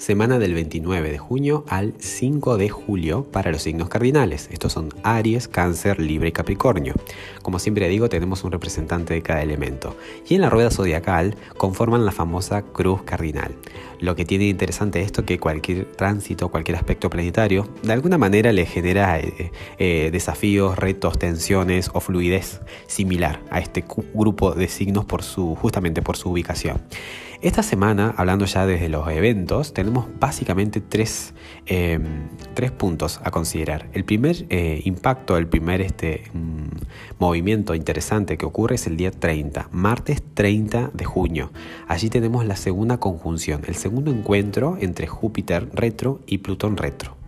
Semana del 29 de junio al 5 de julio para los signos cardinales. Estos son Aries, Cáncer, Libre y Capricornio. Como siempre digo, tenemos un representante de cada elemento. Y en la rueda zodiacal conforman la famosa cruz cardinal. Lo que tiene interesante esto que cualquier tránsito, cualquier aspecto planetario, de alguna manera le genera eh, eh, desafíos, retos, tensiones o fluidez similar a este grupo de signos por su, justamente por su ubicación. Esta semana, hablando ya desde los eventos, tenemos básicamente tres, em, tres puntos a considerar. El primer eh, impacto, el primer este, mm, movimiento interesante que ocurre es el día 30, martes 30 de junio. Allí tenemos la segunda conjunción, el segundo encuentro entre Júpiter retro y Plutón retro.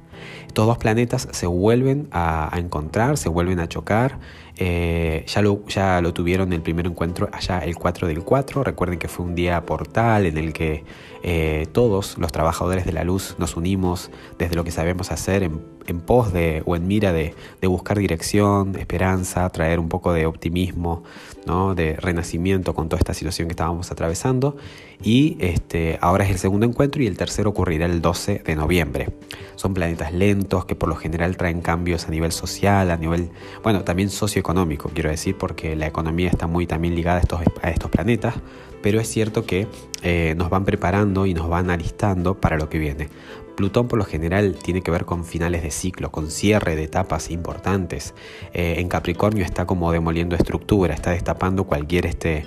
Estos dos planetas se vuelven a, encontrar, se vuelven a chocar. Eh, ya, lo, ya lo tuvieron el primer encuentro allá el 4 del 4. Recuerden que fue un día portal en el que eh, todos los trabajadores de la luz nos unimos desde lo que sabemos hacer en, pos de o en mira de, buscar dirección, esperanza, traer un poco de optimismo, ¿no? de renacimiento con toda esta situación que estábamos atravesando. Y este, ahora es el segundo encuentro y el tercero ocurrirá el 12 de noviembre. Son planetas lentos que por lo general traen cambios a nivel social, a nivel, bueno, también socioeconómico, quiero decir, porque la economía está muy también ligada a estos, a estos planetas, pero es cierto que eh, nos van preparando y nos van alistando para lo que viene. Plutón por lo general tiene que ver con finales de ciclo, con cierre de etapas importantes. Eh, en Capricornio está como demoliendo estructura, está destapando cualquier este,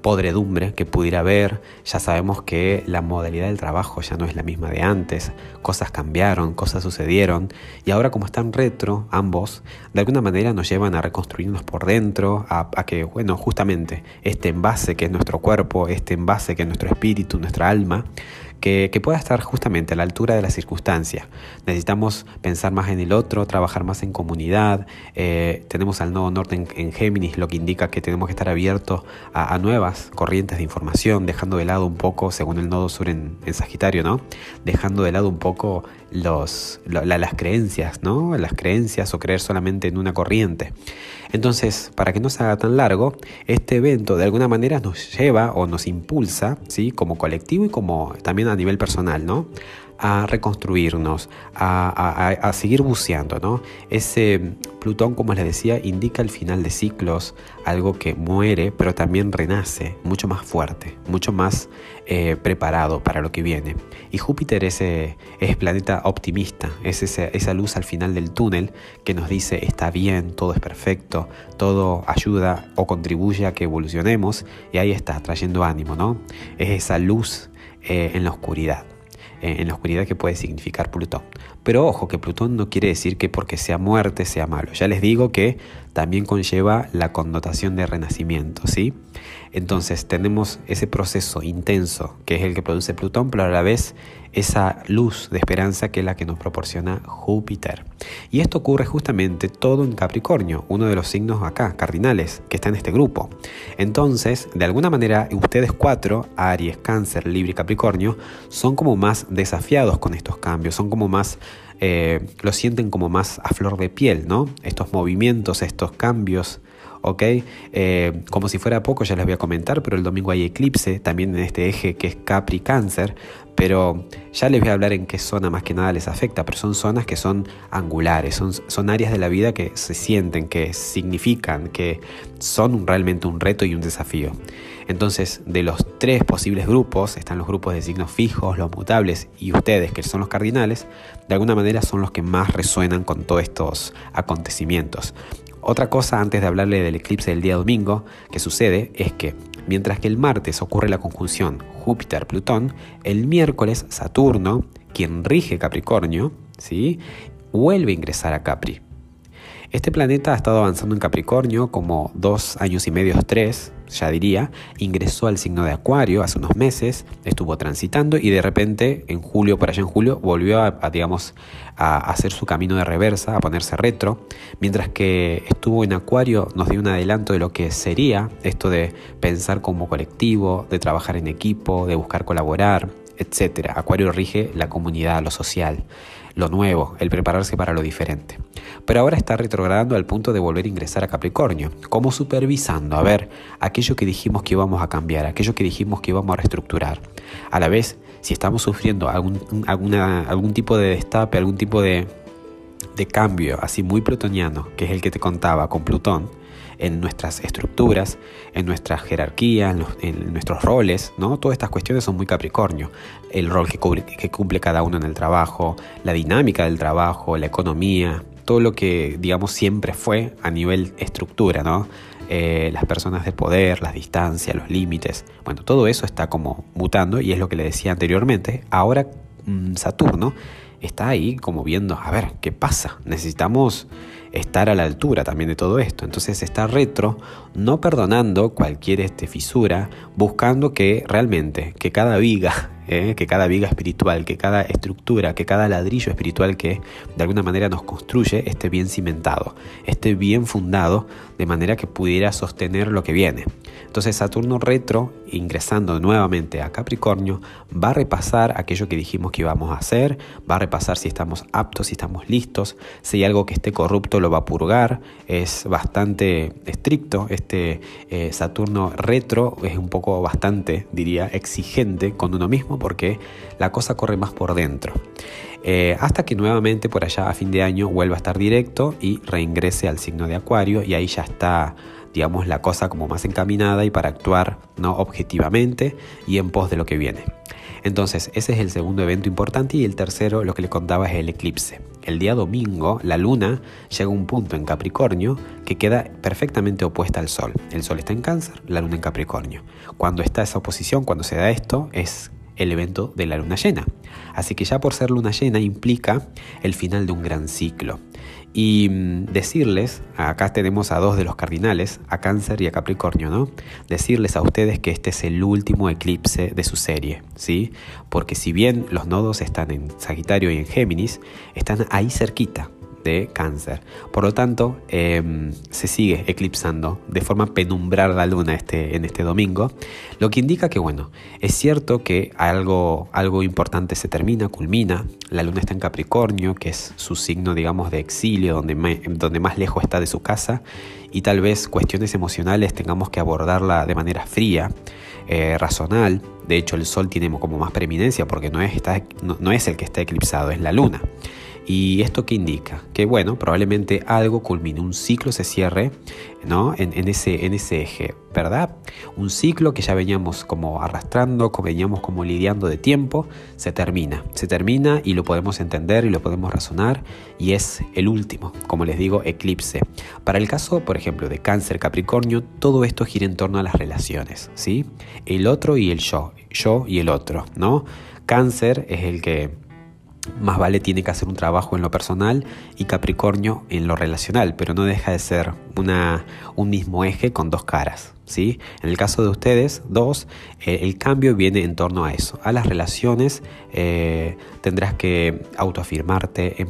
podredumbre que pudiera haber. Ya sabemos que la modalidad del trabajo ya no es la misma de antes. Cosas cambiaron, cosas sucedieron. Y ahora como están retro, ambos, de alguna manera nos llevan a reconstruirnos por dentro, a, a que, bueno, justamente este envase que es nuestro cuerpo, este envase que es nuestro espíritu, nuestra alma, que, pueda estar justamente a la altura de la circunstancia. Necesitamos pensar más en el otro, trabajar más en comunidad. Eh, tenemos al nodo norte en, Géminis, lo que indica que tenemos que estar abiertos a, nuevas corrientes de información, dejando de lado un poco, según el nodo sur en, Sagitario, ¿no? Dejando de lado un poco los, las creencias, ¿no? Las creencias o creer solamente en una corriente. Entonces, para que no se haga tan largo, este evento de alguna manera nos lleva o nos impulsa, ¿sí? Como colectivo y como también a nivel personal, ¿no? A reconstruirnos, a, seguir buceando. ¿no? Ese Plutón, como les decía, indica el final de ciclos, algo que muere, pero también renace, mucho más fuerte, mucho más eh, preparado para lo que viene. Y Júpiter es, es planeta optimista, es esa luz al final del túnel que nos dice está bien, todo es perfecto, todo ayuda o contribuye a que evolucionemos y ahí está, trayendo ánimo, ¿no? Es esa luz eh, en la oscuridad. Eh, en la oscuridad que puede significar Plutón. Pero ojo, que Plutón no quiere decir que porque sea muerte sea malo. Ya les digo que también conlleva la connotación de renacimiento, ¿sí? Entonces tenemos ese proceso intenso que es el que produce Plutón, pero a la vez esa luz de esperanza que es la que nos proporciona Júpiter. Y esto ocurre justamente todo en Capricornio, uno de los signos acá, cardinales, que está en este grupo. Entonces, de alguna manera, ustedes cuatro, Aries, Cáncer, Libre y Capricornio, son como más desafiados con estos cambios, son como más eh, lo sienten como más a flor de piel, ¿no? Estos movimientos, estos cambios, ¿ok? Eh, como si fuera poco, ya les voy a comentar, pero el domingo hay eclipse también en este eje que es Capri-Cáncer, pero ya les voy a hablar en qué zona más que nada les afecta, pero son zonas que son angulares, son, son áreas de la vida que se sienten, que significan, que son realmente un reto y un desafío. Entonces, de los tres posibles grupos, están los grupos de signos fijos, los mutables y ustedes, que son los cardinales, de alguna manera son los que más resuenan con todos estos acontecimientos. Otra cosa antes de hablarle del eclipse del día domingo que sucede es que mientras que el martes ocurre la conjunción Júpiter-Plutón, el miércoles Saturno, quien rige Capricornio, ¿sí? vuelve a ingresar a Capri. Este planeta ha estado avanzando en Capricornio como dos años y medio, tres, ya diría, ingresó al signo de Acuario hace unos meses, estuvo transitando y de repente en julio, por allá en julio, volvió a, digamos, a hacer su camino de reversa, a ponerse retro, mientras que estuvo en Acuario nos dio un adelanto de lo que sería esto de pensar como colectivo, de trabajar en equipo, de buscar colaborar, etc. Acuario rige la comunidad, lo social, lo nuevo, el prepararse para lo diferente pero ahora está retrogradando al punto de volver a ingresar a Capricornio, como supervisando, a ver, aquello que dijimos que íbamos a cambiar, aquello que dijimos que íbamos a reestructurar. A la vez, si estamos sufriendo algún, algún tipo de destape, algún tipo de, de cambio así muy plutoniano, que es el que te contaba con Plutón, en nuestras estructuras, en nuestra jerarquía, en, nuestros roles, ¿no? Todas estas cuestiones son muy Capricornio. El rol que cumple cada uno en el trabajo, la dinámica del trabajo, la economía, todo lo que, digamos, siempre fue a nivel estructura, ¿no? Eh, las personas de poder, las distancias, los límites. Bueno, todo eso está como mutando y es lo que le decía anteriormente. Ahora mm, Saturno está ahí como viendo, a ver, ¿qué pasa? Necesitamos estar a la altura también de todo esto. Entonces está retro, no perdonando cualquier este, fisura, buscando que realmente, que cada viga ¿eh? que cada viga espiritual, que cada estructura, que cada ladrillo espiritual que de alguna manera nos construye esté bien cimentado, esté bien fundado, de manera que pudiera sostener lo que viene. Entonces Saturno retro, ingresando nuevamente a Capricornio, va a repasar aquello que dijimos que íbamos a hacer, va a repasar si estamos aptos, si estamos listos, si hay algo que esté corrupto lo va a purgar, es bastante estricto, este eh, Saturno retro es un poco bastante, diría, exigente con uno mismo, porque la cosa corre más por dentro. Eh, hasta que nuevamente por allá a fin de año vuelva a estar directo y reingrese al signo de Acuario y ahí ya está digamos la cosa como más encaminada y para actuar no objetivamente y en pos de lo que viene. Entonces, ese es el segundo evento importante y el tercero, lo que les contaba, es el eclipse. El día domingo, la luna llega a un punto en Capricornio que queda perfectamente opuesta al Sol. El Sol está en Cáncer, la luna en Capricornio. Cuando está esa oposición, cuando se da esto, es el evento de la luna llena. Así que ya por ser luna llena implica el final de un gran ciclo. Y mm, decirles, acá tenemos a dos de los cardinales, a Cáncer y a Capricornio, ¿no? Decirles a ustedes que este es el último eclipse de su serie, ¿sí? Porque si bien los nodos están en Sagitario y en Géminis, están ahí cerquita, de cáncer. Por lo tanto, em, se sigue eclipsando de forma penumbrar la luna este, en este domingo, lo que indica que, bueno, es cierto que algo, algo importante se termina, culmina, la luna está en Capricornio, que es su signo, digamos, de exilio, donde, donde más lejos está de su casa, y tal vez cuestiones emocionales tengamos que abordarla de manera fría, eh, razonal. De hecho, el Sol tiene como más preeminencia porque no es, está, no es el que está eclipsado, es la luna. ¿Y esto qué indica? Que bueno, probablemente algo culmine, un ciclo se cierre ¿no? en, ese, en ese eje, ¿verdad? Un ciclo que ya veníamos como arrastrando, que veníamos como lidiando de tiempo, se termina, se termina y lo podemos entender y lo podemos razonar y es el último, como les digo, eclipse. Para el caso, por ejemplo, de cáncer Capricornio, todo esto gira en torno a las relaciones, ¿sí? El otro y el yo, yo y el otro, ¿no? Cáncer es el que más vale tiene que hacer un trabajo en lo personal y Capricornio en lo relacional, pero no deja de ser una, un mismo eje con dos caras. En el caso de ustedes, dos, eh, el cambio viene en torno a eso, a las relaciones. Eh, tendrás que autoafirmarte, em,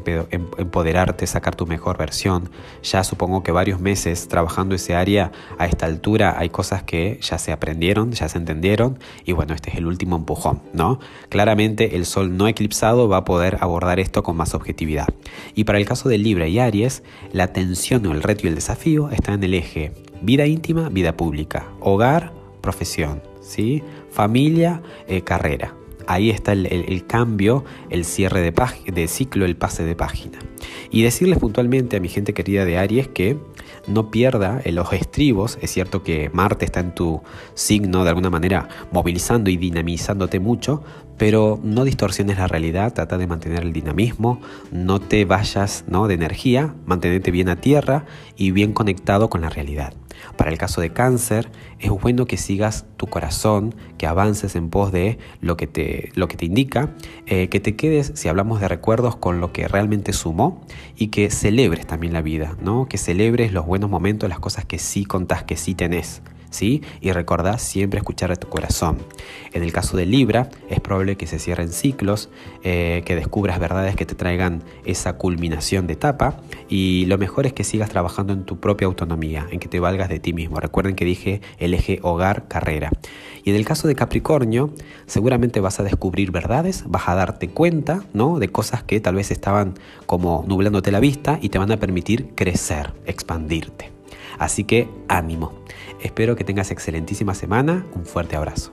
empoderarte, sacar tu mejor versión. Ya supongo que varios meses trabajando ese área a esta altura hay cosas que ya se aprendieron, ya se entendieron y bueno, este es el último empujón, ¿no? Claramente el sol no eclipsado va a poder abordar esto con más objetividad. Y para el caso de Libra y Aries, la tensión o el reto y el desafío está en el eje Vida íntima, vida pública. Hogar, profesión. ¿sí? Familia, eh, carrera. Ahí está el, cambio, el cierre de, de ciclo, el pase de página. Y decirles puntualmente a mi gente querida de Aries que no pierda los estribos. Es cierto que Marte está en tu signo de alguna manera movilizando y dinamizándote mucho, pero no distorsiones la realidad, trata de mantener el dinamismo, no te vayas ¿no? de energía, mantenerte bien a tierra y bien conectado con la realidad. Para el caso de cáncer, es bueno que sigas tu corazón, que avances en pos de lo que te, indica, eh, que te quedes, si hablamos de recuerdos, con lo que realmente sumó y que celebres también la vida, ¿no? que celebres los buenos momentos, las cosas que sí contás, que sí tenés. ¿Sí? Y recordá siempre escuchar a tu corazón. En el caso de Libra, es probable que se cierren ciclos, eh, que descubras verdades que te traigan esa culminación de etapa y lo mejor es que sigas trabajando en tu propia autonomía, en que te valgas de ti mismo. Recuerden que dije el eje hogar-carrera. Y en el caso de Capricornio, seguramente vas a descubrir verdades, vas a darte cuenta, ¿no? De cosas que tal vez estaban como nublándote la vista y te van a permitir crecer, expandirte. Así que ánimo. Espero que tengas excelentísima semana. Un fuerte abrazo.